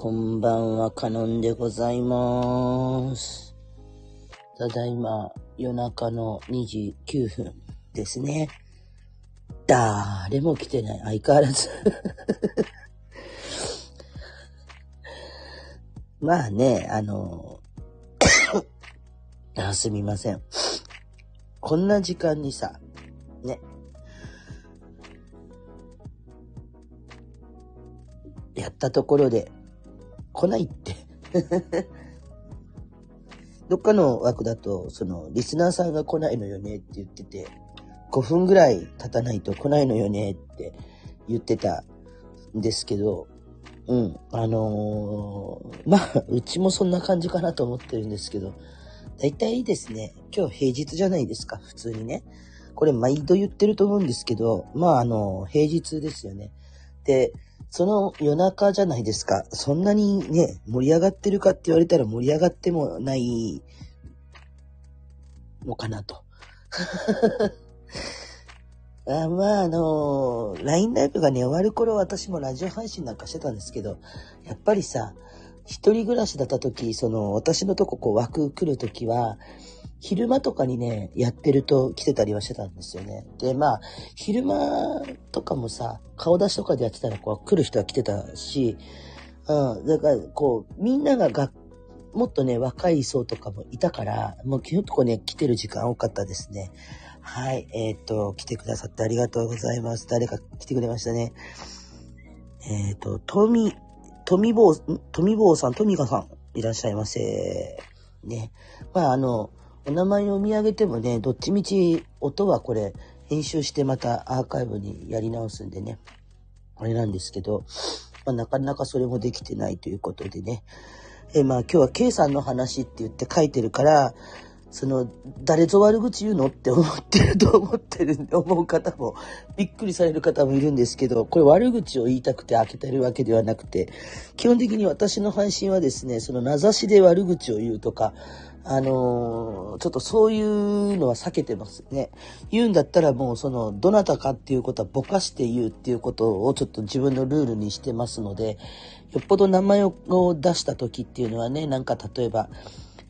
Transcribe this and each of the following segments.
こんばんは、カノンでございます。ただいま、夜中の2時9分ですね。誰も来てない。相変わらず。まあね、あの、あすみません。こんな時間にさ、ね。やったところで、来ないって。どっかの枠だと、その、リスナーさんが来ないのよねって言ってて、5分ぐらい経たないと来ないのよねって言ってたんですけど、うん、あのーまあ、うちもそんな感じかなと思ってるんですけど、大体ですね、今日平日じゃないですか、普通にね。これ毎度言ってると思うんですけど、まあ、あの、平日ですよね。で、その夜中じゃないですか。そんなにね、盛り上がってるかって言われたら盛り上がってもないのかなと。あまあ、あの、LINE ライブがね、終わる頃私もラジオ配信なんかしてたんですけど、やっぱりさ、一人暮らしだった時、その、私のとここう枠来る時は、昼間とかにね、やってると来てたりはしてたんですよね。で、まあ、昼間とかもさ、顔出しとかでやってたら、こう、来る人は来てたし、うん、だから、こう、みんながが、もっとね、若い層とかもいたから、もう基本とこね、来てる時間多かったですね。はい、えーっと、来てくださってありがとうございます。誰か来てくれましたね。えーっと、トミ、トミボー、トミボーさん、トミカさん、いらっしゃいませ。ね。まあ、あの、お名前を見上げてもね、どっちみち音はこれ、編集してまたアーカイブにやり直すんでね。あれなんですけど、まあ、なかなかそれもできてないということでね。えまあ今日は K さんの話って言って書いてるから、その、誰ぞ悪口言うのって思ってると思ってるんで、思う方も、びっくりされる方もいるんですけど、これ悪口を言いたくて開けてるわけではなくて、基本的に私の配信はですね、その名指しで悪口を言うとか、あのーちょっとそういうのは避けてますね。言うんだったらもうその、どなたかっていうことはぼかして言うっていうことをちょっと自分のルールにしてますので、よっぽど名前を出した時っていうのはね、なんか例えば、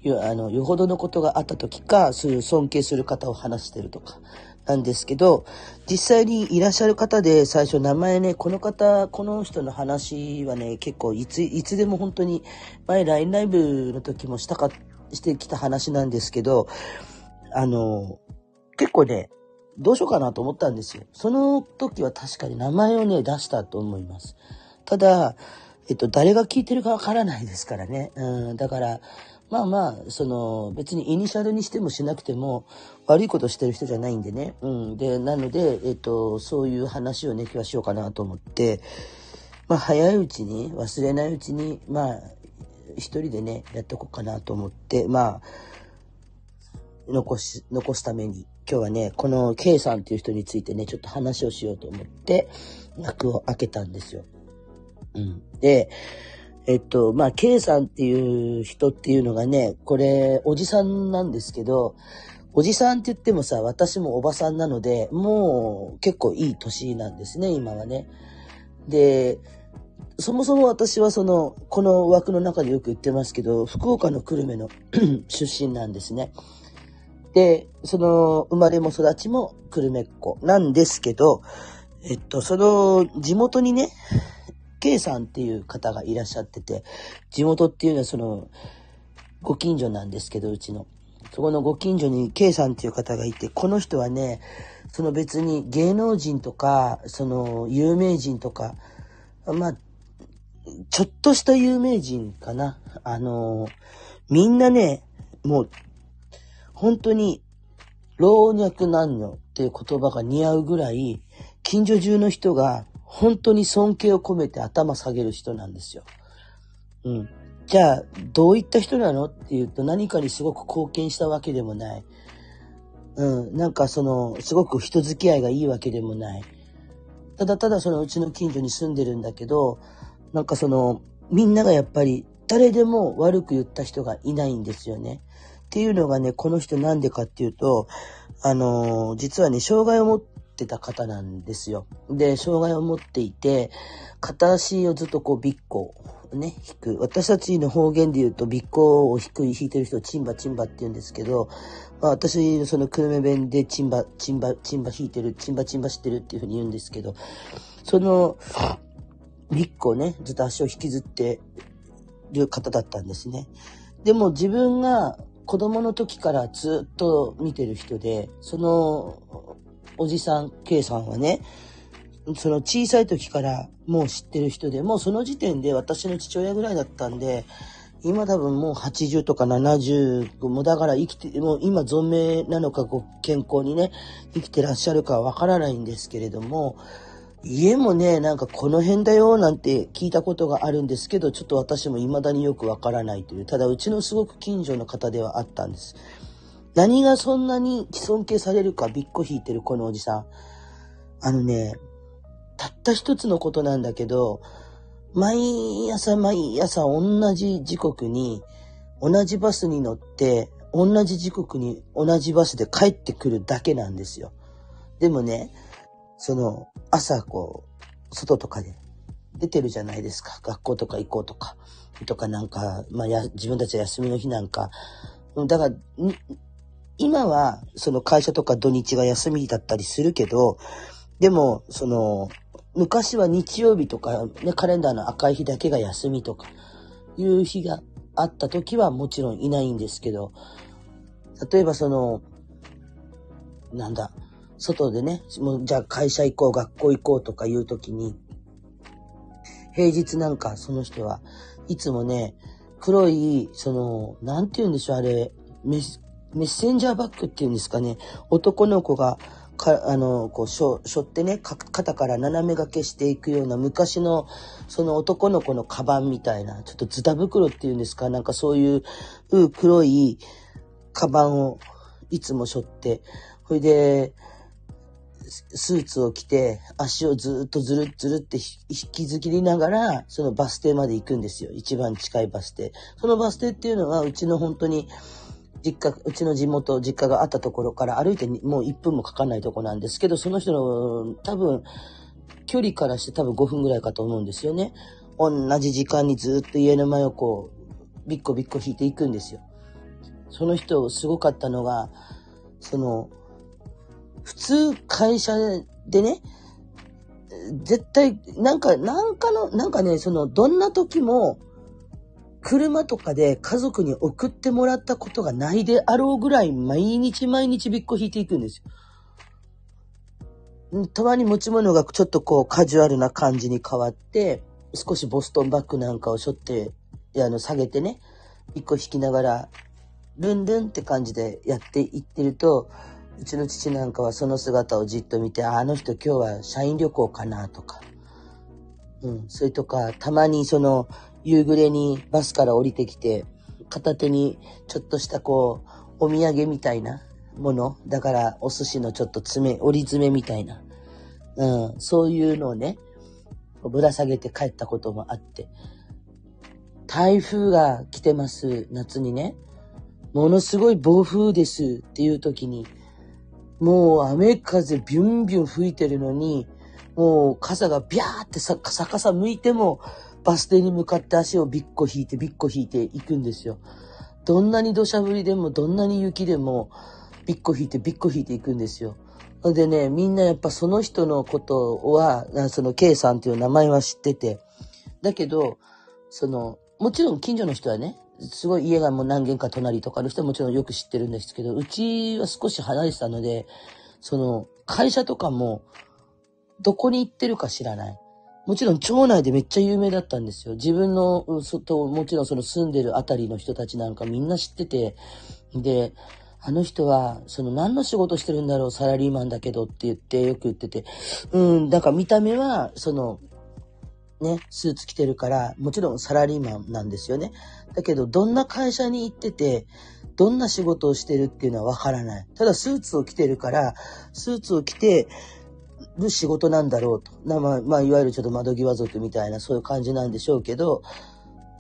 よあのよほどのことがあった時か、そういう尊敬する方を話してるとか、なんですけど、実際にいらっしゃる方で最初名前ね、この方、この人の話はね、結構いつ、いつでも本当に、前 LINE ライブの時もしたかっ、してきた話なんですけど、あの、結構ね、どうしようかなと思ったんですよ。その時は確かに名前をね、出したと思います。ただ、えっと、誰が聞いてるかわからないですからね。うん、だから、まあまあ、その、別にイニシャルにしてもしなくても、悪いことしてる人じゃないんでね。うん。で、なので、えっと、そういう話をね、今日はしようかなと思って、まあ、早いうちに、忘れないうちに、まあ、一人でね、やっとこうかなと思って、まあ、残し、残すために、今日はね、この K さんっていう人についてね、ちょっと話をしようと思って、幕を開けたんですよ。うん。で、えっと、まあ、K さんっていう人っていうのがね、これ、おじさんなんですけど、おじさんって言ってもさ、私もおばさんなので、もう結構いい年なんですね、今はね。で、そもそも私はその、この枠の中でよく言ってますけど、福岡の久留米の 出身なんですね。で、その、生まれも育ちも久留米っ子なんですけど、えっと、その、地元にね、K さんっていう方がいらっしゃってて、地元っていうのはその、ご近所なんですけど、うちの。そこのご近所に K さんっていう方がいて、この人はね、その別に芸能人とか、その有名人とか、まあ、ちょっとした有名人かな。あの、みんなね、もう、本当に、老若男女っていう言葉が似合うぐらい、近所中の人が本当に尊敬を込めて頭下げる人なんですよ。うん。じゃあ、どういった人なのっていうと何かにすごく貢献したわけでもない。うん。なんかその、すごく人付き合いがいいわけでもない。ただただそのうちの近所に住んでるんだけど、なんかその、みんながやっぱり誰でも悪く言った人がいないんですよね。っていうのがね、この人なんでかっていうと、あのー実はね、障害を持ってた方なんですよ。で、障害を持っていて、片足をずっとこう、ビッコね、弾く。私たちの方言で言うと、ビッコを弾く、弾いてる人をチンバチンバって言うんですけど、まあ、私、その久留米弁でチンバ、チンバ、チンバ弾いてる、チンバチンバしてるっていうふうに言うんですけど、その、ビッコをね、ずっと足を引きずってる方だったんですね。でも自分が子供の時からずっと見てる人で、そのおじさん、K さんはね、その小さい時からもう知ってる人で、もうその時点で私の父親ぐらいだったんで、今多分もう80とか70、もだから生きて、もう今存命なのかご健康にね、生きてらっしゃるかはわからないんですけれども、家もね、なんかこの辺だよなんて聞いたことがあるんですけど、ちょっと私も未だによくわからないという、ただうちのすごく近所の方ではあったんです。何がそんなに尊敬されるかびっこ引いてるこのおじさん。あのね、たった一つのことなんだけど、毎朝毎朝同じ時刻に同じバスに乗って同じ時刻に同じバスで帰ってくるだけなんですよ。でもね、その朝こう、外とかで出てるじゃないですか。学校とか行こうとか。とかなんか、まあや、自分たちは休みの日なんか。だから、今はその会社とか土日が休みだったりするけど、でも、その、昔は日曜日とか、ね、カレンダーの赤い日だけが休みとか、いう日があった時はもちろんいないんですけど、例えばその、なんだ、外でね、もうじゃあ会社行こう、学校行こうとかいう時に、平日なんかその人はいつもね、黒い、その、なんて言うんでしょう、あれ、メッセンジャーバッグっていうんですかね、男の子がか、あの、こう、しょ、しょってね、肩から斜め掛けしていくような昔の、その男の子のカバンみたいな、ちょっとズタ袋っていうんですか、なんかそういう、黒いカバンをいつもしょって、ほいで、スーツを着て、足をずっとずるっずるって引きずりながら、そのバス停まで行くんですよ。一番近いバス停。そのバス停っていうのは、うちの本当に、実家、うちの地元、実家があったところから歩いてもう1分もかかんないとこなんですけど、その人の多分、距離からして多分5分ぐらいかと思うんですよね。同じ時間にずっと家の前をこう、ビッコビッコ引いていくんですよ。その人、すごかったのが、その、普通会社でね、絶対、なんか、なんかの、なんかね、その、どんな時も、車とかで家族に送ってもらったことがないであろうぐらい毎日毎日びっこ引いていくんですよ。たまに持ち物がちょっとこうカジュアルな感じに変わって、少しボストンバッグなんかをしょって、あの、下げてね、一個引きながら、ルンルンって感じでやっていってると、うちの父なんかはその姿をじっと見て、あの人今日は社員旅行かなとか、うん、それとか、たまにその、夕暮れにバスから降りてきて、片手にちょっとしたこう、お土産みたいなもの。だからお寿司のちょっと爪、折り爪みたいな。うん、そういうのをね、ぶら下げて帰ったこともあって。台風が来てます、夏にね。ものすごい暴風ですっていう時に、もう雨風ビュンビュン吹いてるのに、もう傘がビャーってさ逆さ向いても、バス停に向かって足をビッコ引いてビッコ引いていくんですよ。どんなに土砂降りでも、どんなに雪でも、ビッコ引いてビッコ引いていくんですよ。でね、みんなやっぱその人のことは、その K さんっていう名前は知ってて、だけど、その、もちろん近所の人はね、すごい家がもう何軒か隣とかの人はもちろんよく知ってるんですけど、うちは少し離れてたので、その、会社とかも、どこに行ってるか知らない。もちろん町内でめっちゃ有名だったんですよ。自分の、外、もちろんその住んでるあたりの人たちなんかみんな知ってて、で、あの人は、その何の仕事してるんだろう、サラリーマンだけどって言ってよく言ってて、うん、だから見た目は、その、ね、スーツ着てるから、もちろんサラリーマンなんですよね。だけど、どんな会社に行ってて、どんな仕事をしてるっていうのはわからない。ただ、スーツを着てるから、スーツを着て、る仕事なんだろうと。まあ、まあ、いわゆるちょっと窓際族みたいな、そういう感じなんでしょうけど、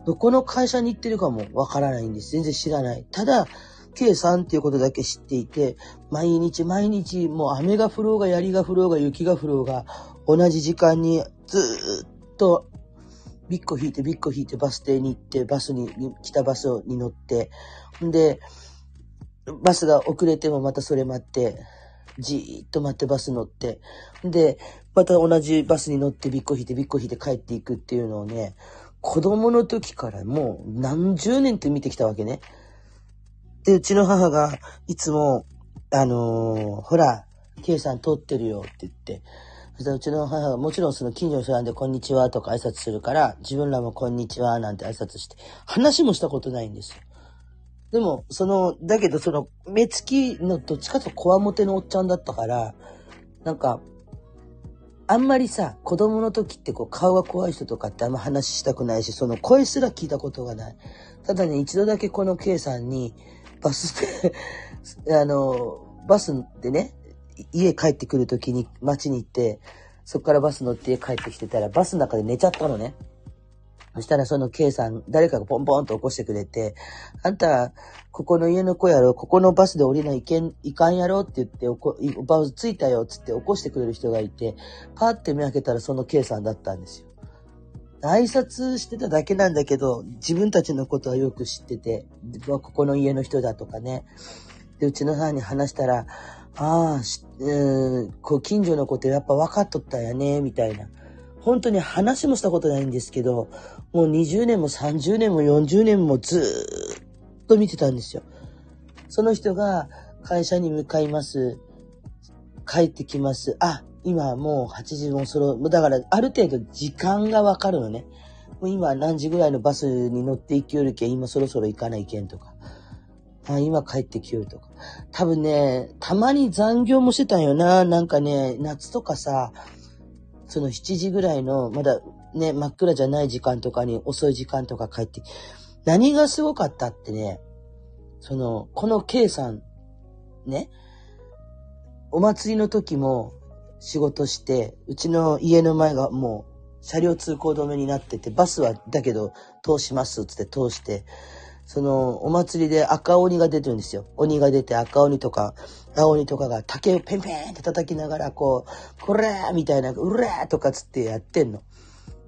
どこの会社に行ってるかもわからないんです。全然知らない。ただ、K さんっていうことだけ知っていて、毎日毎日もう雨が降ろうが槍が降ろうが雪が降ろうが、同じ時間にずっとビッコ引いてビッコ引いてバス停に行って、バスに、来たバスに乗って、んで、バスが遅れてもまたそれ待って、じーっと待ってバス乗って、で、また同じバスに乗ってビッコ引いてビッコ引いて帰っていくっていうのをね、子供の時からもう何十年って見てきたわけね。で、うちの母がいつも、あのー、ほら、K さん通ってるよって言って、そしたらうちの母がもちろんその近所の人なんでこんにちはとか挨拶するから、自分らもこんにちはなんて挨拶して、話もしたことないんですよ。でも、その、だけどその、目つきのどっちかとこわもてのおっちゃんだったから、なんか、あんまりさ、子供の時ってこう顔が怖い人とかってあんま話したくないし、その声すら聞いたことがない。ただね、一度だけこの K さんに、バスで あの、バスでね、家帰ってくる時に街に行って、そっからバス乗って帰ってきてたら、バスの中で寝ちゃったのね。そしたらその K さん、誰かがポンポンと起こしてくれて、あんた、ここの家の子やろ、ここのバスで降りないけん、いかんやろ？って言って、おこ、バス着いたよ、つって起こしてくれる人がいて、パーって目開けたらその K さんだったんですよ。挨拶してただけなんだけど、自分たちのことはよく知ってて、ここの家の人だとかね。で、うちの母に話したら、ああ、うん、こう近所のことやっぱ分かっとったんやね、みたいな。本当に話もしたことないんですけど、もう20年も30年も40年もずっと見てたんですよ。その人が会社に向かいます。帰ってきます。あ、今もう8時もそろ、だからある程度時間がわかるのね。もう今何時ぐらいのバスに乗って行きよるけん、今そろそろ行かないけんとか。あ、今帰ってきよるとか。多分ね、たまに残業もしてたんよな。なんかね、夏とかさ、その7時ぐらいの、まだね、真っ暗じゃない時間とかに遅い時間とか帰って、何がすごかったってね、その、この K さん、ね、お祭りの時も仕事して、うちの家の前がもう車両通行止めになってて、バスはだけど通しますっつって通して、その、お祭りで赤鬼が出てるんですよ。鬼が出て赤鬼とか、青鬼とかが竹をペンペンって叩きながら、こう、これーみたいな、うらーとかつってやってんの。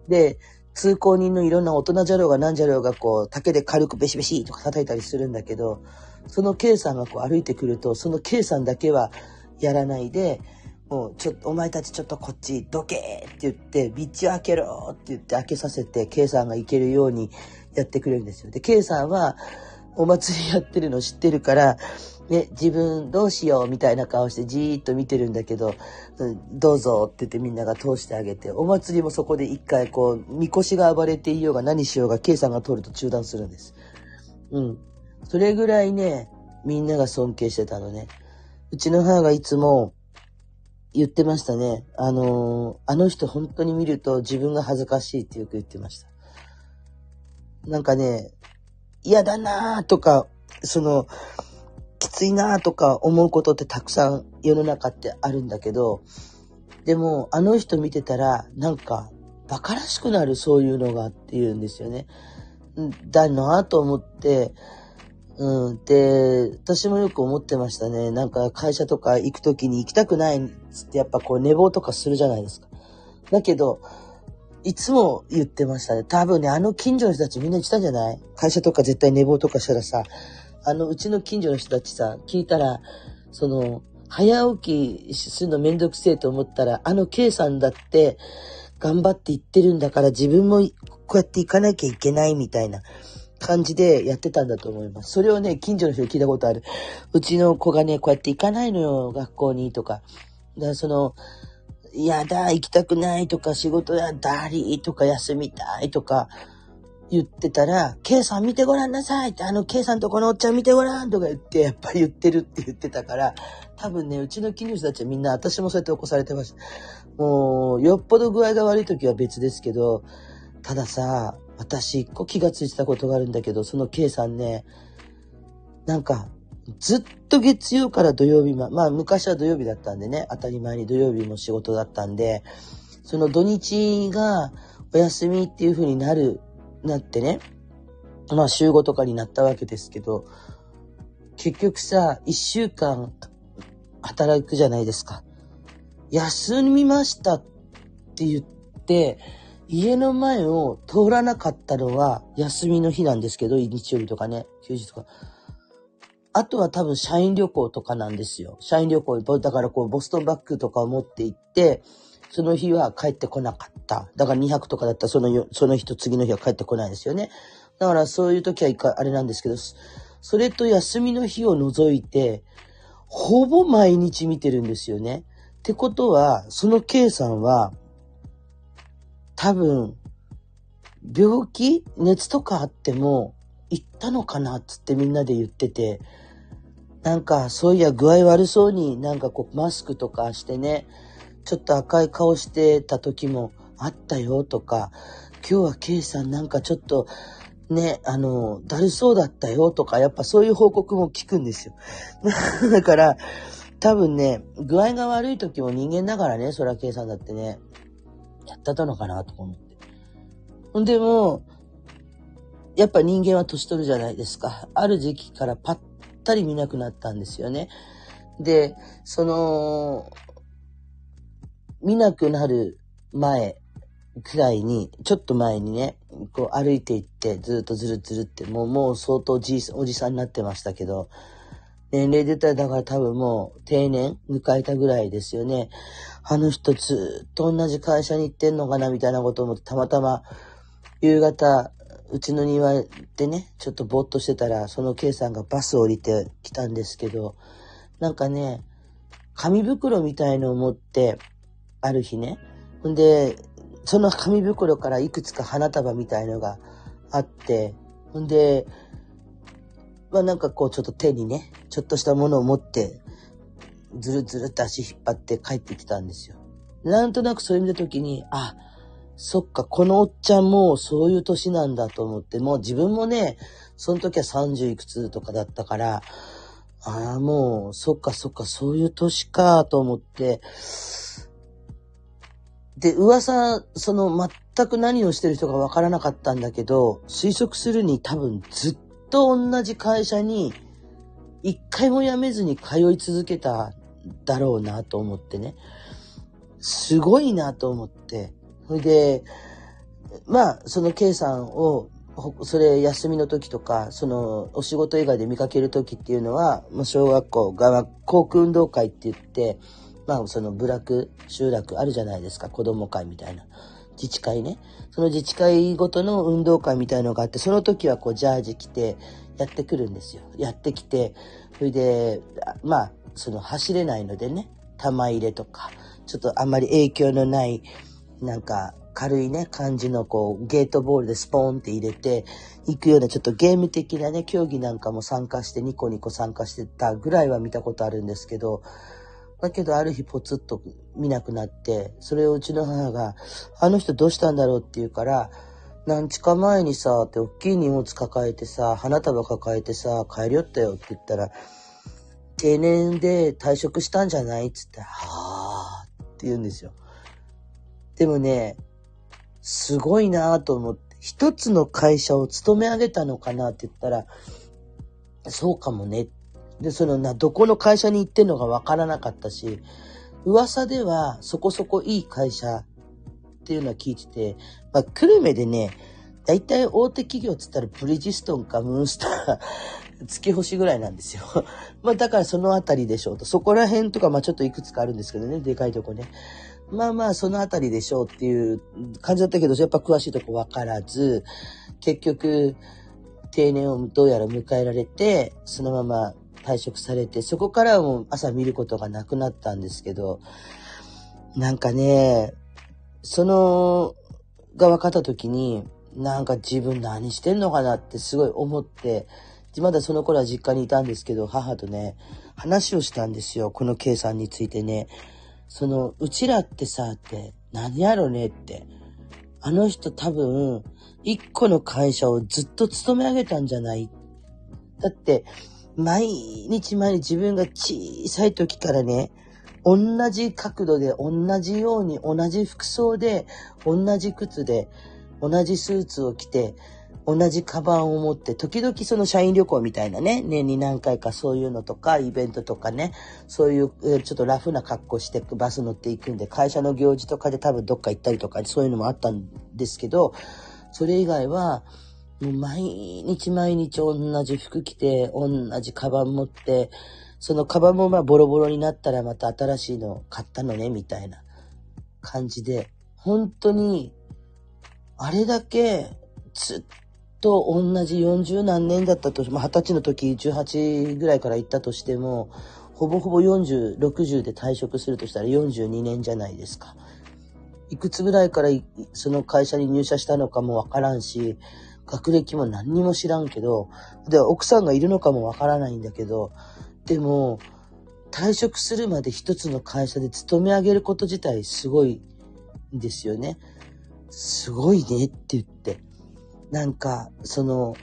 で、通行人のいろんな大人じゃろうが何じゃろうが、こう、竹で軽くベシベシとか叩いたりするんだけど、その K さんがこう歩いてくると、その K さんだけはやらないで、もう、ちょっと、お前たちちょっとこっち、どけーって言って、道を開けろーって言って開けさせて、K さんが行けるようにやってくれるんですよ。で、K さんは、お祭りやってるの知ってるから、ね、自分どうしようみたいな顔してじーっと見てるんだけど、どうぞって言ってみんなが通してあげて、お祭りもそこで一回こう、みこしが暴れていようが何しようが、K さんが通ると中断するんです。うん。それぐらいね、みんなが尊敬してたのね。うちの母がいつも言ってましたね。あのー、あの人本当に見ると自分が恥ずかしいってよく言ってました。なんかね、嫌だなーとか、その、きついなーとか思うことってたくさん世の中ってあるんだけど、でも、あの人見てたら、なんか、馬鹿らしくなるそういうのがって言うんですよね。だなと思って、うん。で、私もよく思ってましたね。なんか会社とか行くときに行きたくないっつってやっぱこう寝坊とかするじゃないですか。だけど、いつも言ってましたね。多分ね、あの近所の人たちみんな言ってたんじゃない？会社とか絶対寝坊とかしたらさ、あの、うちの近所の人たちさ、聞いたら、その、早起きするのめんどくせえと思ったら、あの K さんだって頑張って行ってるんだから自分もこうやって行かなきゃいけないみたいな感じでやってたんだと思います。それをね、近所の人に聞いたことある。うちの子がね、こうやって行かないのよ、学校にとか。だからその、やだ、行きたくないとか、仕事やだりとか、休みたいとか、言ってたら、K さん見てごらんなさいって、あの K さんとこのおっちゃん見てごらんとか言って、やっぱり言ってるって言ってたから、多分ね、うちの近所たちはみんな、私もそうやって起こされてました。もう、よっぽど具合が悪い時は別ですけど、たださ、私一個気がついてたことがあるんだけど、その K さんね、なんか、ずっと月曜から土曜日ま、まあ昔は土曜日だったんでね、当たり前に土曜日も仕事だったんで、その土日がお休みっていう風になる、なってね、まあ週5とかになったわけですけど、結局さ、一週間働くじゃないですか。休みましたって言って、家の前を通らなかったのは休みの日なんですけど、日曜日とかね、休日とか。あとは多分社員旅行とかなんですよ。社員旅行、だからこうボストンバッグとかを持って行って、その日は帰ってこなかった。だから200とかだったらそのその日と次の日は帰ってこないですよね。だからそういう時は一回あれなんですけど、それと休みの日を除いて、ほぼ毎日見てるんですよね。ってことは、その K さんは、多分、病気熱とかあっても、行ったのかなっつってみんなで言ってて、なんか、そういや具合悪そうになんかこうマスクとかしてね、ちょっと赤い顔してた時もあったよとか、今日は K さんなんかちょっとね、あの、だるそうだったよとか、やっぱそういう報告も聞くんですよ。だから、多分ね、具合が悪い時も人間だからね、そら K さんだってね、やってたのかなと思って。ほんでも、やっぱ人間は年取るじゃないですか。ある時期からパッタリ見なくなったんですよね。で、その、見なくなる前くらいに、ちょっと前にね、こう歩いていって、ずっとずるずるって、もう、もう相当じおじさんになってましたけど、年齢で言ったらだから多分もう定年迎えたぐらいですよね。あの人ずっと同じ会社に行ってんのかなみたいなことを思って、たまたま夕方、うちの庭でね、ちょっとぼーっとしてたら、その K さんがバス降りてきたんですけど、なんかね、紙袋みたいのを持って、ある日ね、ほんで、その紙袋からいくつか花束みたいのがあって、ほんで、まあなんかこうちょっと手にね、ちょっとしたものを持って、ずるずるって足引っ張って帰ってきたんですよ。なんとなくそれ見たときに、あ、そっか、このおっちゃんもそういう年なんだと思って、もう自分もね、その時は30いくつとかだったから、ああ、もう、そっかそっか、そういう年かと思って、で、噂、その全く何をしてる人がわからなかったんだけど、推測するに多分ずっと同じ会社に一回も辞めずに通い続けただろうなと思ってね。すごいなと思って。それで、まあ、その K さんを、それ休みの時とか、そのお仕事以外で見かける時っていうのは、小学校が航空運動会って言って、まあその部落、集落あるじゃないですか、子供会みたいな。自治会ね。その自治会ごとの運動会みたいのがあって、その時はこうジャージ着てやってくるんですよ。やってきて、それで、まあ、その走れないのでね、玉入れとか、ちょっとあんまり影響のない、なんか、軽いね、感じのこう、ゲートボールでスポーンって入れて、行くようなちょっとゲーム的なね、競技なんかも参加してニコニコ参加してたぐらいは見たことあるんですけど、だけどある日ポツッと見なくなって、それをうちの母が、あの人どうしたんだろう？って言うから、何日か前にさ、って大きい荷物抱えてさ、花束抱えてさ、帰りよったよって言ったら、定年で退職したんじゃない？っつって、はぁーって言うんですよ。でもね、すごいなぁと思って、一つの会社を勤め上げたのかなって言ったら、そうかもねで、そのな、どこの会社に行ってんのかわからなかったし、噂ではそこそこいい会社っていうのは聞いてて、まあ、久留米でね、大体大手企業っつったらブリヂストンかムーンスター、月星ぐらいなんですよ。まあだからそのあたりでしょうと。そこら辺とか、まあちょっといくつかあるんですけどね、でかいとこね。まあまあそのあたりでしょうっていう感じだったけど、やっぱ詳しいとこわからず、結局、定年をどうやら迎えられて、そのまま退職されて、そこからはもう朝見ることがなくなったんですけど、なんかね、その、が分かった時に、なんか自分何してんのかなってすごい思って、まだその頃は実家にいたんですけど、母とね、話をしたんですよ。この K さんについてね。その、うちらってさ、って、何やろねって。あの人多分、一個の会社をずっと勤め上げたんじゃないだって、毎日毎日自分が小さい時からね、同じ角度で、同じように、同じ服装で、同じ靴で、同じスーツを着て、同じカバンを持って、時々その社員旅行みたいなね、年に何回かそういうのとか、イベントとかね、そういう、ちょっとラフな格好してバス乗っていくんで、会社の行事とかで多分どっか行ったりとか、そういうのもあったんですけど、それ以外は、もう毎日毎日同じ服着て、同じカバン持って、そのカバンもまあボロボロになったらまた新しいの買ったのね、みたいな感じで、本当に、あれだけずっと同じ40何年だったと、まあ、20歳の時18ぐらいから行ったとしても、ほぼほぼ40、60で退職するとしたら42年じゃないですか。いくつぐらいからその会社に入社したのかもわからんし、学歴も何にも知らんけど、で、奥さんがいるのかもわからないんだけど、でも、退職するまで一つの会社で勤め上げること自体すごいんですよね。すごいねって言って。なんか、その、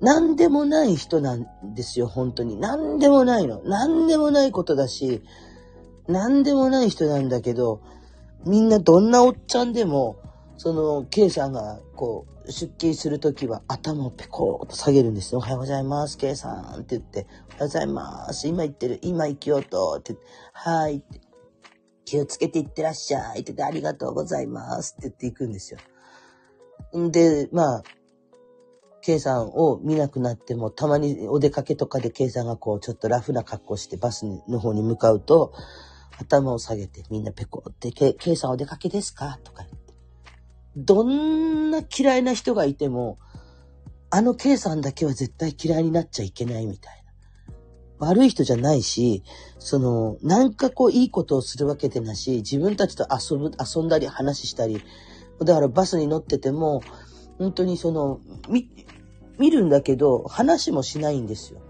何でもない人なんですよ、本当に。何でもないの。何でもないことだし、何でもない人なんだけど、みんなどんなおっちゃんでも、その、K さんが、こう、出勤するときは頭をペコーと下げるんですよ。おはようございます、K さんって言って、おはようございます、今行ってる、今行きようと、ってはい、気をつけて行ってらっしゃいって言って、ありがとうございますって言って行くんですよ。んで、まあ、K さんを見なくなっても、たまにお出かけとかで K さんがこう、ちょっとラフな格好してバスの方に向かうと、頭を下げてみんなペコって、K, K さんお出かけですか？とか言って。どんな嫌いな人がいても、あの K さんだけは絶対嫌いになっちゃいけないみたいな。悪い人じゃないし、その、なんかこういいことをするわけでなし、自分たちと遊ぶ、遊んだり話したり、だからバスに乗ってても、本当にその、見、見るんだけど、話もしないんですよ。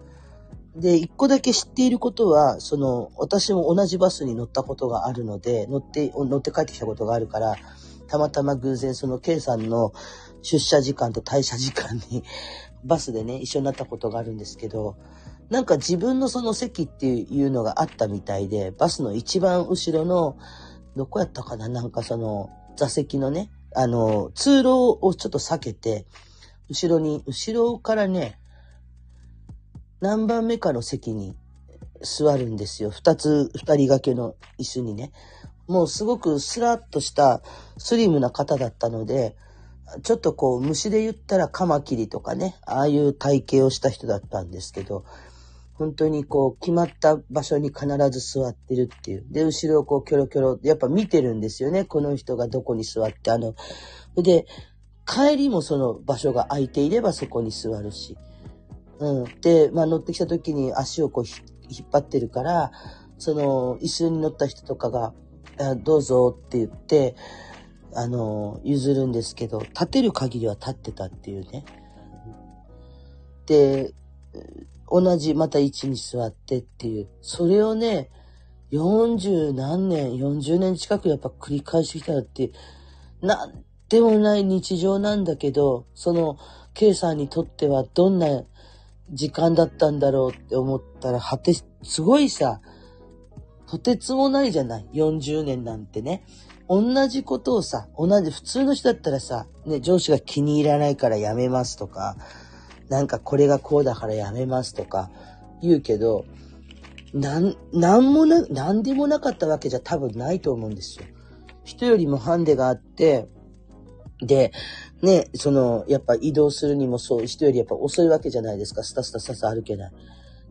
で、一個だけ知っていることは、その、私も同じバスに乗ったことがあるので、乗って、乗って帰ってきたことがあるから、たまたま偶然その K さんの出社時間と退社時間に バスでね、一緒になったことがあるんですけど、なんか自分のその席っていうのがあったみたいで、バスの一番後ろの、どこやったかななんかその、座席のね、あの、通路をちょっと避けて、後ろに、後ろからね、何番目かの席に座るんですよ。二つ、二人掛けの椅子にね。もうすごくスラッとしたスリムな方だったので、ちょっとこう虫で言ったらカマキリとかね、ああいう体型をした人だったんですけど、本当にこう、決まった場所に必ず座ってるっていう。で、後ろをこう、キョロキョロ、やっぱ見てるんですよね。この人がどこに座って、あの、で、帰りもその場所が空いていればそこに座るし。うん。で、まあ乗ってきた時に足をこう引っ張ってるから、その、椅子に乗った人とかが、どうぞって言って、あの、譲るんですけど、立てる限りは立ってたっていうね。で、同じまた位置に座ってっていう、それをね、40何年、40年近くやっぱ繰り返してきたって、なんでもない日常なんだけど、その K さんにとってはどんな時間だったんだろうって思ったら、はて、すごいさ、とてつもないじゃない。40年なんてね。同じことをさ、同じ、普通の人だったらさ、ね、上司が気に入らないから辞めますとか、なんかこれがこうだからやめますとか言うけど、なん、なんもな、なんでもなかったわけじゃ多分ないと思うんですよ。人よりもハンデがあって、で、ね、その、やっぱ移動するにもそう、人よりやっぱ遅いわけじゃないですか。スタスタスタスタ歩けない。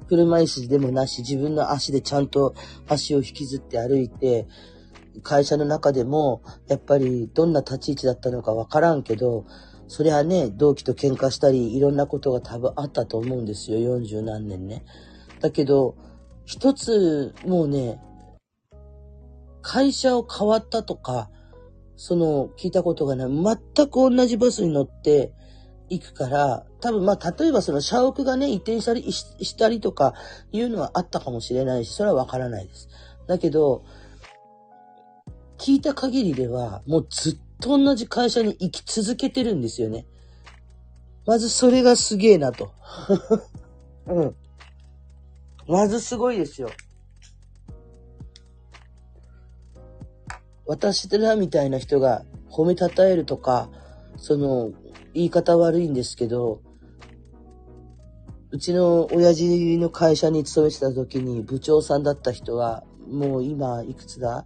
車椅子でもなし、自分の足でちゃんと足を引きずって歩いて、会社の中でも、やっぱりどんな立ち位置だったのかわからんけど、そりゃね、同期と喧嘩したり、いろんなことが多分あったと思うんですよ、40何年ね。だけど、一つ、もうね、会社を変わったとか、その、聞いたことがない。全く同じバスに乗って行くから、多分まあ、例えばその社屋がね、移転したりしたりとかいうのはあったかもしれないし、それはわからないです。だけど、聞いた限りでは、もうずっと同じ会社に生き続けてるんですよね。まずそれがすげえなと。うん。まずすごいですよ。私らみたいな人が褒めたたえるとか、その、言い方悪いんですけど、うちの親父の会社に勤めてた時に部長さんだった人は、もう今いくつだ？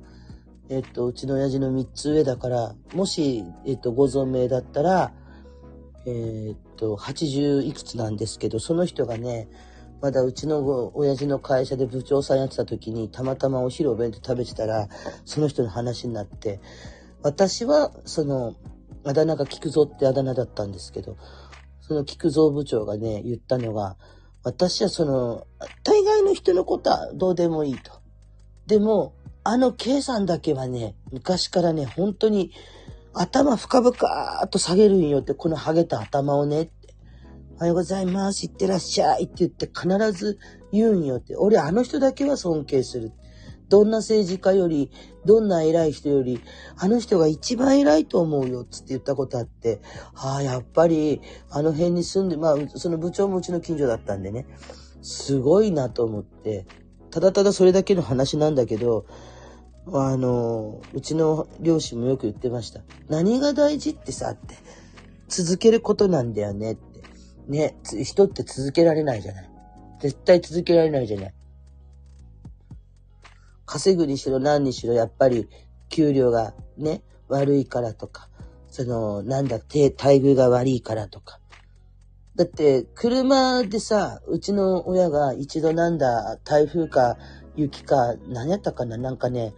えっと、うちの親父の3つ上だから、もし、えっと、ご存命だったら、えっと、80いくつなんですけど、その人がね、まだうちの親父の会社で部長さんやってた時に、たまたまお昼お弁当食べてたら、その人の話になって、私は、その、あだ名が菊蔵ってあだ名だったんですけど、その菊蔵部長がね、言ったのが、私はその、大概の人のことはどうでもいいと。でも、あの K さんだけはね、昔からね、本当に頭深々っと下げるんよって、このハゲた頭をねって。おはようございます。いってらっしゃいって言って必ず言うんよって。俺あの人だけは尊敬する。どんな政治家より、どんな偉い人より、あの人が一番偉いと思うよ、つって言ったことあって、ああ、やっぱり、あの辺に住んで、まあ、その部長もうちの近所だったんでね、すごいなと思って、ただただそれだけの話なんだけど、あの、うちの両親もよく言ってました。何が大事ってさ、って、続けることなんだよねって。ね、人って続けられないじゃない。絶対続けられないじゃない。稼ぐにしろ何にしろやっぱり給料がね、悪いからとか、その、なんだ、待遇が悪いからとか。だって、車でさ、うちの親が一度なんだ、台風か雪か、何やったかな？なんかね、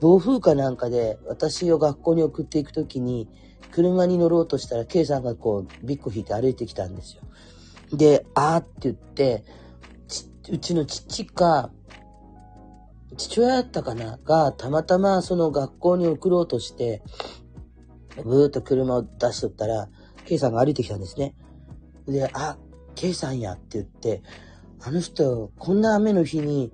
暴風かなんかで私を学校に送っていくときに、車に乗ろうとしたら、K さんがこう、ビッグ引いて歩いてきたんですよ。で、あーって言って、うちの父か、父親だったかな？が、たまたまその学校に送ろうとして、ブーっと車を出しとったら、K さんが歩いてきたんですね。で、あ、K さんやって言って、あの人、こんな雨の日に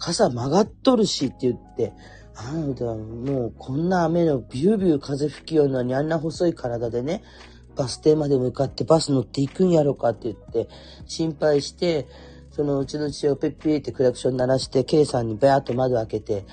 傘曲がっとるしって言って、あんた、もうこんな雨のビュービュー風吹きようのにあんな細い体でね、バス停まで向かってバス乗っていくんやろかって言って、心配して、そのうちの父親をペッピーってクラクション鳴らして、K さんにバーッと窓開けて、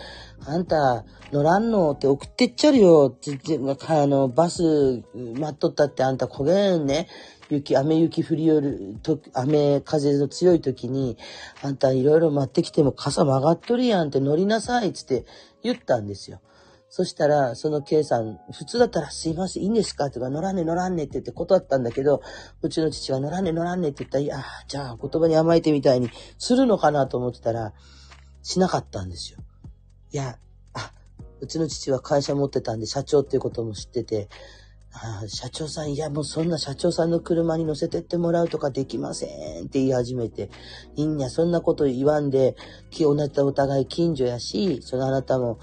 あんた乗らんのって送ってっちゃるよって、あの、バス待っとったってあんた焦げんね。雪、雨雪降りよると、雨風の強い時に、あんたいろいろ待ってきても傘曲がっとるやんって乗りなさいっつって言ったんですよ。そしたら、その K さん、普通だったらすいません、いいんですか？とか、乗らんね乗らんねって言って断ったんだけど、うちの父が乗らんね乗らんねって言ったら、いや、じゃあ言葉に甘えてみたいにするのかなと思ってたら、しなかったんですよ。いや、あ、うちの父は会社持ってたんで社長っていうことも知ってて、あ社長さん、いやもうそんな社長さんの車に乗せてってもらうとかできませんって言い始めて、いいんや、そんなこと言わんで、同じお互い近所やし、そのあなたも、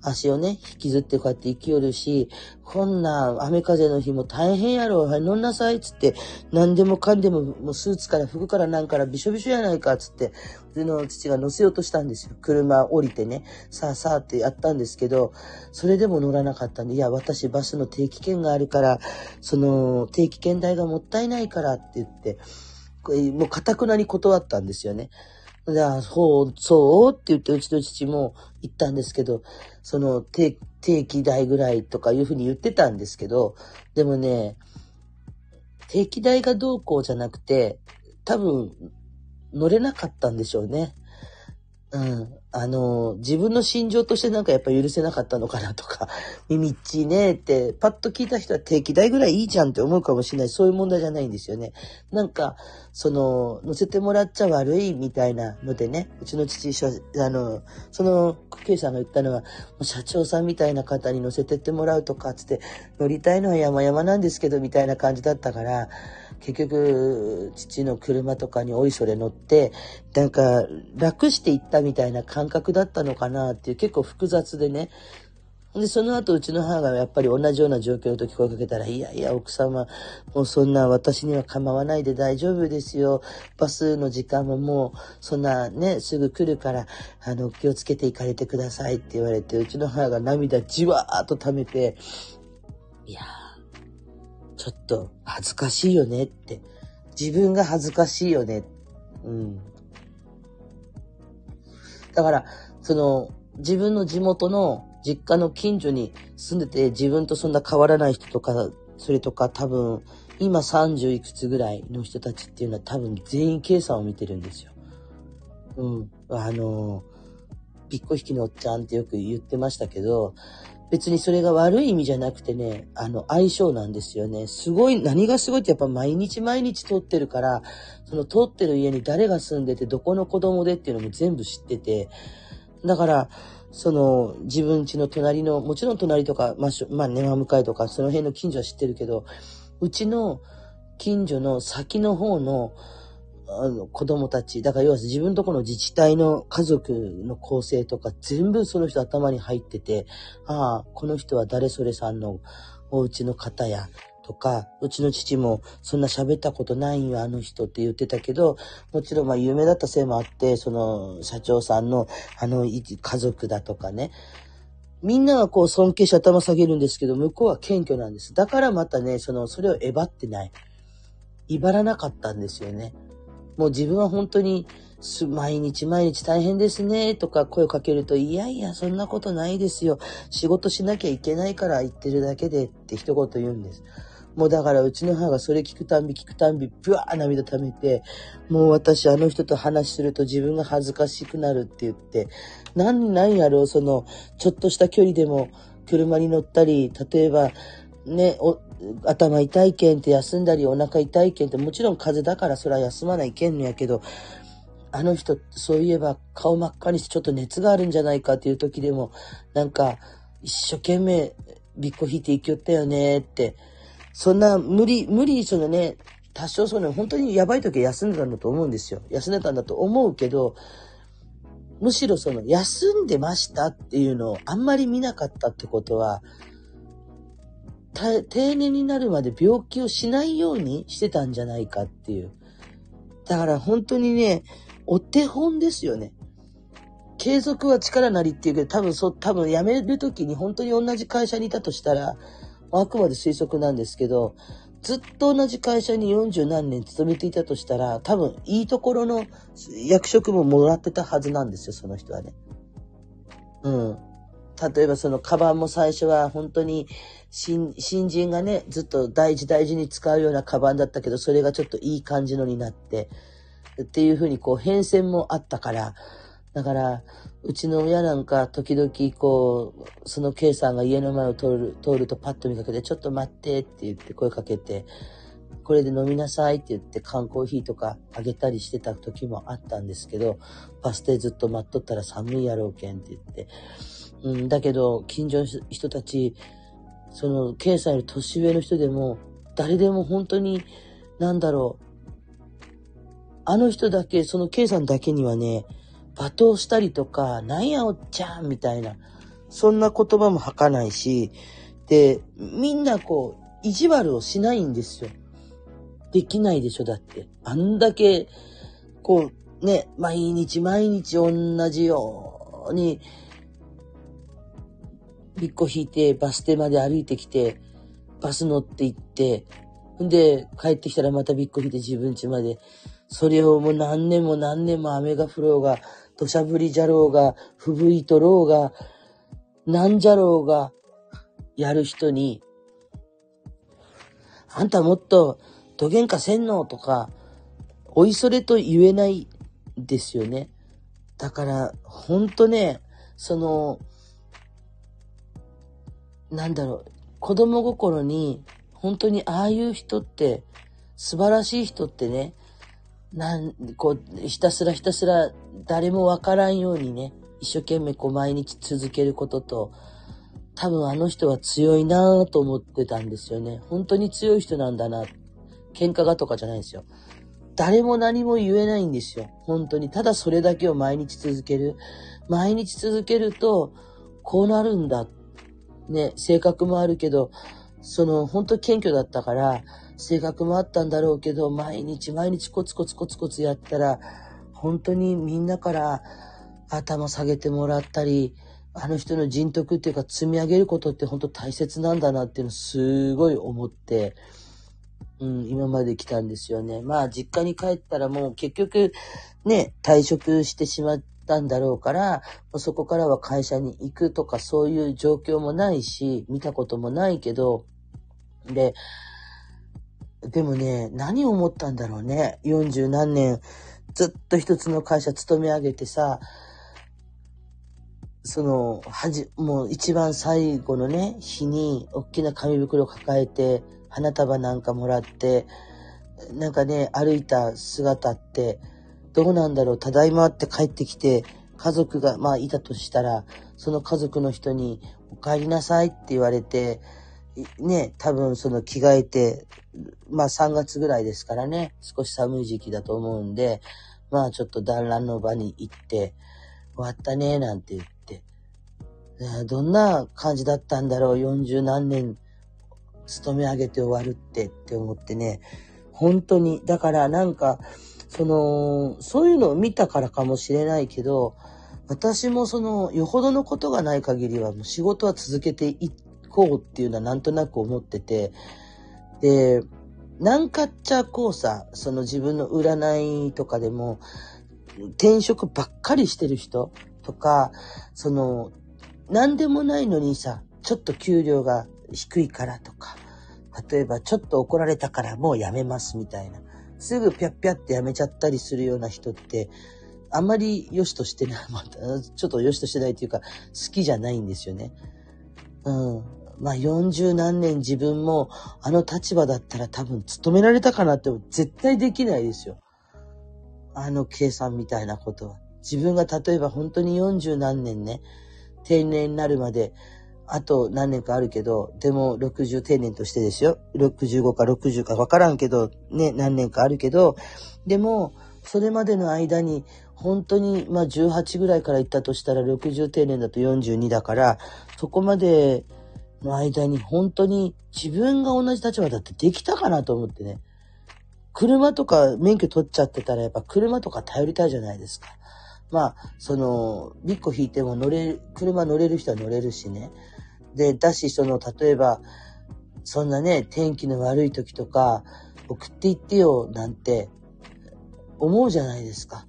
足をね、引きずってこうやって生きよるし、こんな雨風の日も大変やろ、はい、乗んなさいっつって、何でもかんでも、もうスーツから服からなんからびしょびしょやないかつって、うの父が乗せようとしたんですよ。車降りてね、さあさあってやったんですけど、それでも乗らなかったんで、いや、私バスの定期券があるから、その定期券代がもったいないからって言って、もう堅くなに断ったんですよね。じゃあ、そう、そうって言って、うちの父も言ったんですけど、その定、期代ぐらいとかいうふうに言ってたんですけど、でもね、定期代がどうこうじゃなくて、多分、乗れなかったんでしょうね。うん。あの、自分の心情としてなんかやっぱ許せなかったのかなとか、耳っちいねって、パッと聞いた人は定期代ぐらいいいじゃんって思うかもしれない。そういう問題じゃないんですよね。なんか、その、乗せてもらっちゃ悪いみたいなのでね、うちの父、あの、その、ケイさんが言ったのは、社長さんみたいな方に乗せてってもらうとか、つって、乗りたいのは山々なんですけど、みたいな感じだったから、結局、父の車とかにおいそれ乗って、なんか、楽して行ったみたいな感覚だったのかなっていう、結構複雑でね。で、その後、うちの母がやっぱり同じような状況の時声かけたら、いやいや、奥様、もうそんな私には構わないで大丈夫ですよ。バスの時間ももう、そんなね、すぐ来るから、あの、気をつけて行かれてくださいって言われて、うちの母が涙じわーっと溜めて、いやー、ちょっと恥ずかしいよねって。自分が恥ずかしいよね。うん。だから、その、自分の地元の実家の近所に住んでて自分とそんな変わらない人とか、それとか多分今30いくつぐらいの人たちっていうのは多分全員計算を見てるんですよ。うん。あの、びっこ引きのおっちゃんってよく言ってましたけど、別にそれが悪い意味じゃなくてね、あの、相性なんですよね。すごい、何がすごいってやっぱ毎日毎日撮ってるから、その撮ってる家に誰が住んでて、どこの子供でっていうのも全部知ってて、だから、その、自分家の隣の、もちろん隣とか、まあ、まあ、根向かいとか、その辺の近所は知ってるけど、うちの近所の先の方の、あの、子供たち、だから要は自分とこの自治体の家族の構成とか全部その人頭に入ってて、ああ、この人は誰それさんのお家の方や、とか、うちの父もそんな喋ったことないよ、あの人って言ってたけど、もちろんまあ有名だったせいもあって、その社長さんのあの家族だとかね、みんながこう尊敬して頭下げるんですけど、向こうは謙虚なんです。だからまたね、その、それをえばってない。威張らなかったんですよね。もう自分は本当に、毎日毎日大変ですね、とか声をかけると、いやいや、そんなことないですよ。仕事しなきゃいけないから言ってるだけでって一言言うんです。もうだからうちの母がそれ聞くたんび聞くたんび、ブワー涙溜めて、もう私あの人と話すると自分が恥ずかしくなるって言って、何、何やろう、その、ちょっとした距離でも車に乗ったり、例えば、ね、頭痛いけんって休んだり、お腹痛いけんって、もちろん風邪だからそれは休まないけんのやけど、あの人、そういえば顔真っ赤にしてちょっと熱があるんじゃないかっていう時でも、なんか、一生懸命、びっこ引いて生きよったよねって、そんな無理、無理、そのね、多少その本当にやばい時は休んでたんだと思うんですよ。休んでたんだと思うけど、むしろその休んでましたっていうのをあんまり見なかったってことは、定年になるまで病気をしないようにしてたんじゃないかっていう。だから本当にね、お手本ですよね。継続は力なりっていうけど、多分そ、多分辞めるときに本当に同じ会社にいたとしたら、あくまで推測なんですけど、ずっと同じ会社に40何年勤めていたとしたら、多分いいところの役職ももらってたはずなんですよ、その人はね。うん。例えばそのカバンも最初は本当に新新人がね、ずっと大事大事に使うようなカバンだったけど、それがちょっといい感じのになって、っていうふうにこう変遷もあったから、だから、うちの親なんか時々こう、その K さんが家の前を通る、通るとパッと見かけて、ちょっと待ってって言って声かけて、これで飲みなさいって言って缶コーヒーとかあげたりしてた時もあったんですけど、バス停ずっと待っとったら寒いやろうけんって言って。うん、だけど、近所の人たち、その、K さんより年上の人でも、誰でも本当に、なんだろう、あの人だけ、その K さんだけにはね、罵倒したりとか、なんやおっちゃんみたいな、そんな言葉も吐かないし、で、みんなこう、意地悪をしないんですよ。できないでしょ、だって。あんだけ、こう、ね、毎日毎日同じように、びっこ引いて、バス停まで歩いてきて、バス乗って行って、んで、帰ってきたらまたびっこ引いて自分家まで。それをもう何年も何年も雨が降ろうが、土砂降りじゃろうが、吹雪いとろうが、なんじゃろうが、やる人に、あんたもっと、どげんかせんの？とか、おいそれと言えないですよね。だから、ほんとね、その、なんだろう、子供心に、本当にああいう人って、素晴らしい人ってね、なん、こう、ひたすらひたすら誰もわからんようにね、一生懸命こう毎日続けることと、多分あの人は強いなぁと思ってたんですよね。本当に強い人なんだな。喧嘩がとかじゃないですよ。誰も何も言えないんですよ。本当に。ただそれだけを毎日続ける。毎日続けると、こうなるんだ。ね、性格もあるけど、その、本当謙虚だったから、性格もあったんだろうけど、毎日毎日コツコツコツコツやったら、本当にみんなから頭下げてもらったり、あの人の人徳っていうか積み上げることって本当大切なんだなっていうのすごい思って、うん、今まで来たんですよね。まあ実家に帰ったらもう結局ね、退職してしまったんだろうから、そこからは会社に行くとかそういう状況もないし、見たこともないけど、で、でもね、何を思ったんだろうね。40何年、ずっと一つの会社勤め上げてさ、その、はじ、もう一番最後のね、日に、大きな紙袋抱えて、花束なんかもらって、なんかね、歩いた姿って、どうなんだろう、ただいまって帰ってきて、家族が、まあ、いたとしたら、その家族の人に、お帰りなさいって言われて、ね、多分その着替えて、まあ3月ぐらいですからね、少し寒い時期だと思うんで、まあちょっと団らんの場に行って、終わったね、なんて言って、どんな感じだったんだろう、40何年勤め上げて終わるってって思ってね、本当に、だからなんか、その、そういうのを見たからかもしれないけど、私もその、よほどのことがない限りはもう仕事は続けていこうっていうのはなんとなく思ってて、で、なんかっちゃこうさ、その自分の占いとかでも、転職ばっかりしてる人とか、その、なんでもないのにさ、ちょっと給料が低いからとか、例えばちょっと怒られたからもうやめますみたいな。すぐぴゃっぴゃってやめちゃったりするような人って、あんまり良しとしてない、また、ちょっと良しとしてないというか、好きじゃないんですよね。うん。まあ40何年自分もあの立場だったら多分勤められたかなって絶対できないですよ。あの計算みたいなことは。自分が例えば本当に40何年ね、定年になるまであと何年かあるけど、でも60定年としてですよ。65か60か分からんけど、ね、何年かあるけど、でも、それまでの間に、本当に、まあ18ぐらいから行ったとしたら60定年だと42だから、そこまでの間に本当に自分が同じ立場だってできたかなと思ってね。車とか免許取っちゃってたらやっぱ車とか頼りたいじゃないですか。まあ、その、ビッコ引いても乗れる、車乗れる人は乗れるしね。で、だし、その、例えば、そんなね、天気の悪い時とか、送っていってよ、なんて、思うじゃないですか。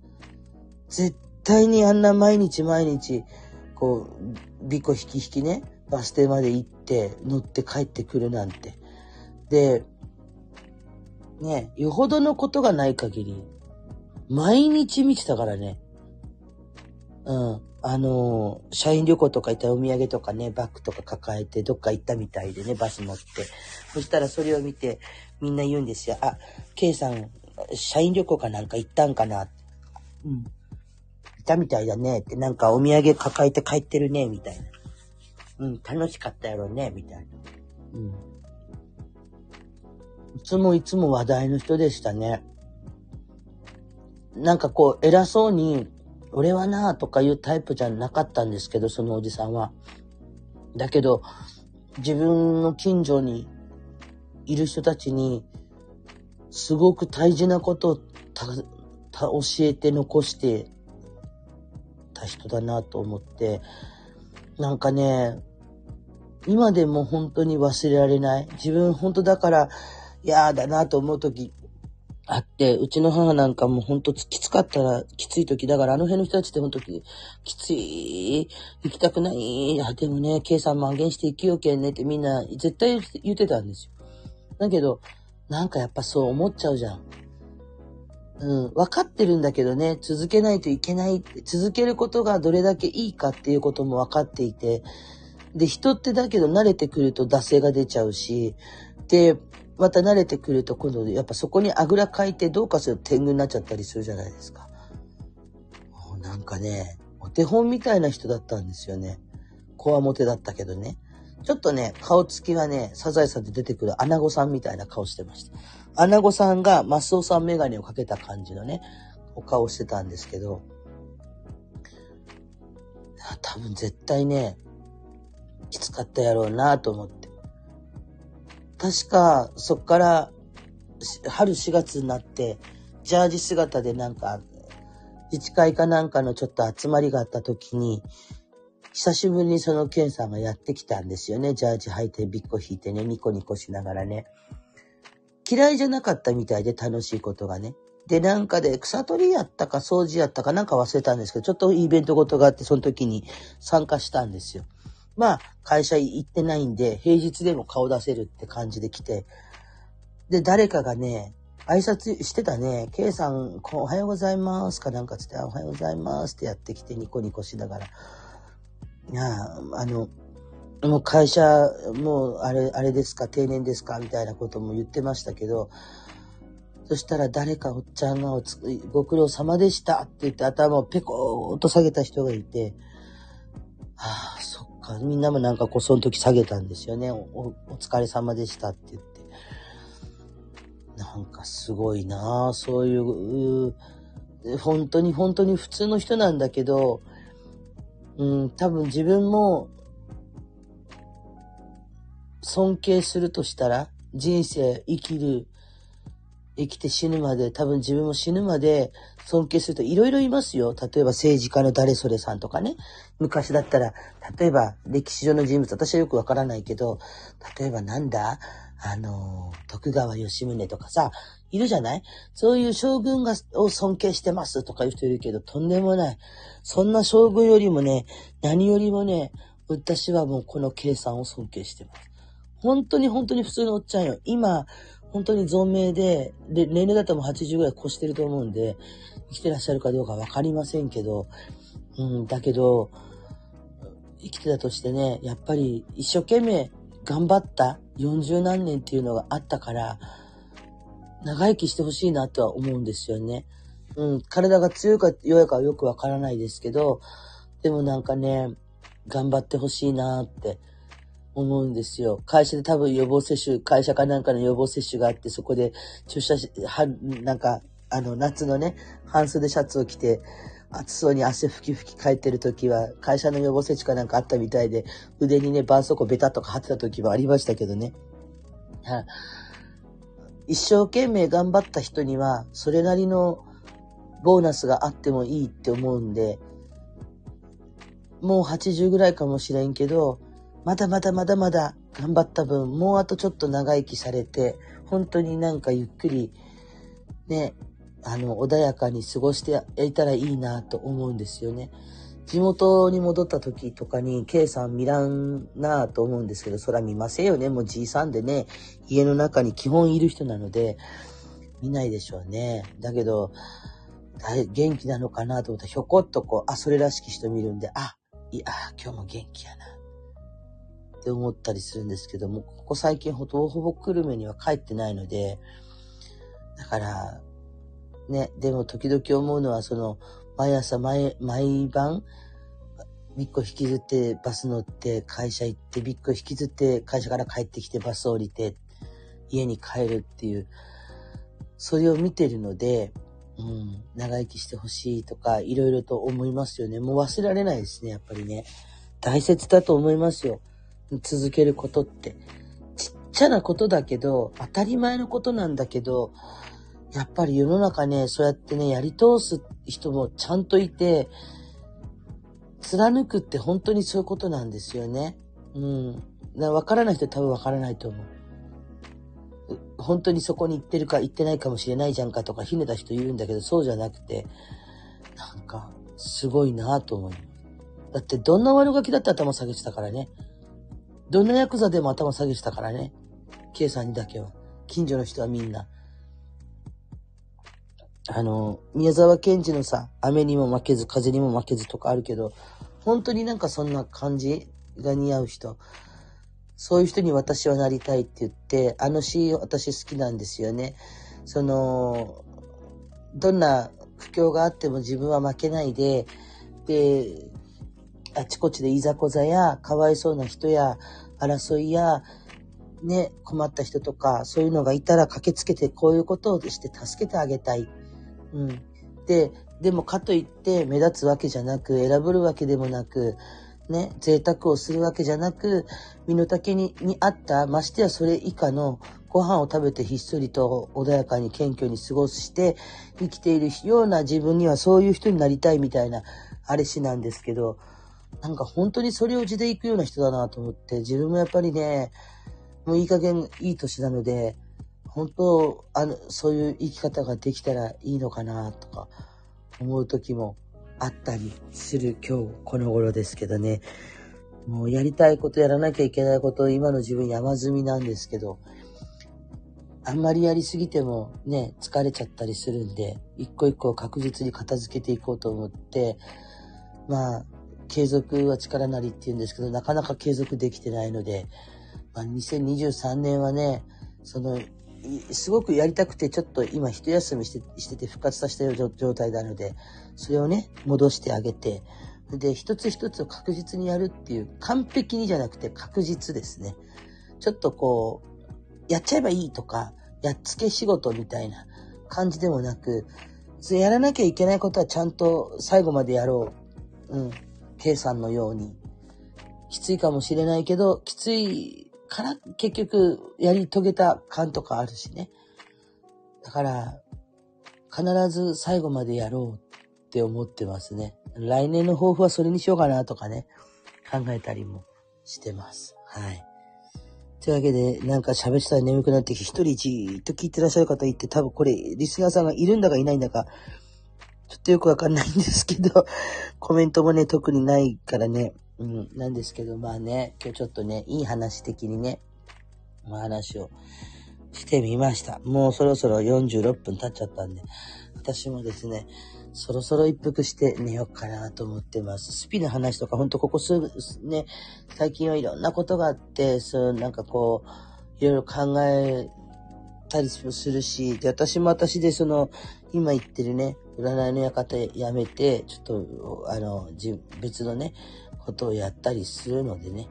絶対にあんな毎日毎日、こう、ビッコ引き引きね、バス停まで行って、乗って帰ってくるなんて。で、ね、よほどのことがない限り、毎日見てたからね。うん。あの、社員旅行とか行ったらお土産とかね、バッグとか抱えてどっか行ったみたいでね、バス乗って。そしたらそれを見てみんな言うんですよ。あ、K さん、社員旅行かなんか行ったんかな？うん。行ったみたいだねって、なんかお土産抱えて帰ってるね、みたいな。うん、楽しかったやろね、みたいな。うん。いつもいつも話題の人でしたね。なんかこう、偉そうに、俺はなとかいうタイプじゃなかったんですけど、そのおじさんは。だけど、自分の近所にいる人たちに、すごく大事なことをた、た、教えて残してた人だなと思って、なんかね、今でも本当に忘れられない。自分本当だから、嫌だなと思う時あって、うちの母なんかも本当きつかったらきつい時、だからあの辺の人たちって本当きつい、行きたくない、あ、でもね、計算満減して生きようけんねってみんな絶対言ってたんですよ。だけど、なんかやっぱそう思っちゃうじゃん。うん、分かってるんだけどね、続けないといけない、続けることがどれだけいいかっていうことも分かっていて、で、人ってだけど慣れてくると惰性が出ちゃうし、で、また慣れてくると今度やっぱそこにあぐらかいてどうかすると天狗になっちゃったりするじゃないですか。なんかね、お手本みたいな人だったんですよね。こわもてだったけどね。ちょっとね、顔つきがね、サザエさんで出てくるアナゴさんみたいな顔してました。アナゴさんがマスオさんメガネをかけた感じのね、お顔してたんですけど、多分絶対ね、きつかったやろうなと思って。確か、そっから、春4月になって、ジャージ姿でなんか、自治会かなんかのちょっと集まりがあった時に、久しぶりにそのケンさんがやってきたんですよね。ジャージ履いてビッコ引いてね、ニコニコしながらね。嫌いじゃなかったみたいで楽しいことがね。で、なんかで草取りやったか掃除やったかなんか忘れたんですけど、ちょっとイベントごとがあって、その時に参加したんですよ。まあ、会社行ってないんで、平日でも顔出せるって感じで来て、で、誰かがね、挨拶してたね、K さん、おはようございますかなんかつって、おはようございますってやってきてニコニコしながら。いや、あの、もう会社、もうあれ、あれですか、定年ですかみたいなことも言ってましたけど、そしたら誰かおっちゃんがご苦労様でしたって言って頭をペコーっと下げた人がいて、はあ、そっか、みんなもなんかこうその時下げたんですよね。お疲れ様でしたって言って。なんかすごいなそういう、本当に本当に普通の人なんだけど、うん、多分自分も尊敬するとしたら、人生生きる、生きて死ぬまで、多分自分も死ぬまで尊敬するといろいろいますよ。例えば政治家の誰それさんとかね。昔だったら、例えば歴史上の人物、私はよくわからないけど、例えばなんだ？あの、徳川吉宗とかさ、いるじゃない？そういう将軍が、を尊敬してますとかいう人いるけど、とんでもない。そんな将軍よりもね、何よりもね、私はもうこの計算を尊敬してます。本当に本当に普通のおっちゃんよ。今、本当に存命で、で、年齢だともう80ぐらい越してると思うんで、生きてらっしゃるかどうかわかりませんけど、うん、だけど、生きてたとしてね、やっぱり一生懸命頑張った40何年っていうのがあったから、長生きしてほしいなとは思うんですよね。うん、体が強いか弱いかはよくわからないですけど、でもなんかね、頑張ってほしいなって思うんですよ。会社で多分予防接種、会社かなんかの予防接種があって、そこで注射し、は、なんか、あの、夏のね、半袖シャツを着て、暑そうに汗拭き拭き帰ってる時は、会社の予防接種かなんかあったみたいで、腕にね、絆創膏ベタとか貼ってた時もありましたけどね。は一生懸命頑張った人には、それなりのボーナスがあってもいいって思うんで、もう80ぐらいかもしれんけど、まだまだまだまだ頑張った分、もうあとちょっと長生きされて、本当になんかゆっくり、ね、あの、穏やかに過ごしていたらいいなと思うんですよね。地元に戻った時とかに、K さん見らんなと思うんですけど、そら見ませんよね。もうじいさんでね、家の中に基本いる人なので、見ないでしょうね。だけど、元気なのかなと思ったら、ひょこっとこう、あ、それらしき人見るんで、あ、いや、今日も元気やな。って思ったりするんですけども、ここ最近ほぼほぼ久留米には帰ってないので、だから、ね、でも時々思うのは、その、毎朝毎、毎晩、ビッコ引きずってバス乗って会社行ってビッコ引きずって会社から帰ってきてバス降りて家に帰るっていう、それを見てるので、うん、長生きしてほしいとか、いろいろと思いますよね。もう忘れられないですね、やっぱりね。大切だと思いますよ。続けることって。ちっちゃなことだけど、当たり前のことなんだけど、やっぱり世の中ね、そうやってね、やり通す人もちゃんといて、貫くって本当にそういうことなんですよね。うん。わからない人多分わからないと思う。本当にそこに行ってるか行ってないかもしれないじゃんかとかひねた人いるんだけど、そうじゃなくて、なんか、すごいなぁと思う。だってどんな悪ガキだって頭下げてたからね。どんなヤクザでも頭下げてたからね。K さんにだけは。近所の人はみんな。あの、宮沢賢治のさ、雨にも負けず、風にも負けずとかあるけど、本当になんかそんな感じ？が似合う人。そういう人に私はなりたいって言って、あの詩私好きなんですよね。その、どんな苦境があっても自分は負けないで、で、あちこちでいざこざや、かわいそうな人や、争いや、ね、困った人とか、そういうのがいたら駆けつけてこういうことをして助けてあげたい。うん。で、でもかといって目立つわけじゃなく、選ぶわけでもなく、ね、贅沢をするわけじゃなく、身の丈ににあった、ましてやそれ以下のご飯を食べてひっそりと穏やかに謙虚に過ごして生きているような自分にはそういう人になりたいみたいな、あれしなんですけど、なんか本当にそれを地で行くような人だなと思って、自分もやっぱりね、もういい加減いい年なので、本当、あの、そういう生き方ができたらいいのかなとか思う時もあったりする今日この頃ですけどね。もうやりたいことやらなきゃいけないこと今の自分山積みなんですけど、あんまりやりすぎてもね、疲れちゃったりするんで、一個一個確実に片付けていこうと思って、まあ、継続は力なりって言うんですけど、なかなか継続できてないので、まあ、2023年はね、その、すごくやりたくて、ちょっと今一休みしてしてて復活させた状態なので、それをね、戻してあげて、で、一つ一つを確実にやるっていう、完璧にじゃなくて確実ですね。ちょっとこう、やっちゃえばいいとか、やっつけ仕事みたいな感じでもなく、やらなきゃいけないことはちゃんと最後までやろう。うん。計算のように。きついかもしれないけど、きついから結局やり遂げた感とかあるしね。だから、必ず最後までやろうって思ってますね。来年の抱負はそれにしようかなとかね、考えたりもしてます。はい。というわけで、なんか喋ってたら眠くなってきて、一人じーっと聞いてらっしゃる方いて、多分これ、リスナーさんがいるんだかいないんだか、ちょっとよくわかんないんですけど、コメントもね、特にないからね、うん、なんですけど、まあね、今日ちょっとね、いい話的にね、まあ話をしてみました。もうそろそろ46分経っちゃったんで、私もですね、そろそろ一服して寝ようかなと思ってます。スピの話とか、ほんとここ数、ね、最近はいろんなことがあって、そう、なんかこう、いろいろ考えたりするし、で、私も私でその、今言ってるね、占いの館やめて、ちょっと、あの、別のね、ことをやったりするのでね、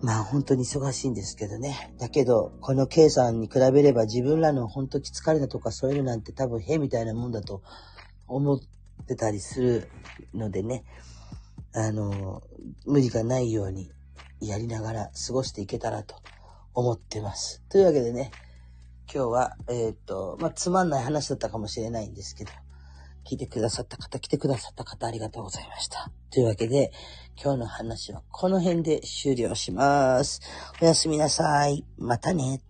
まあ本当に忙しいんですけどね。だけど、この K さんに比べれば自分らの本当に疲れたとかそういうのなんて多分へみたいなもんだと思ってたりするのでね。あの、無理がないようにやりながら過ごしていけたらと思ってます。というわけでね、今日は、えっ、と、まあ、つまんない話だったかもしれないんですけど、聞いてくださった方、来てくださった方ありがとうございました。というわけで、今日の話はこの辺で終了します。おやすみなさい。またね。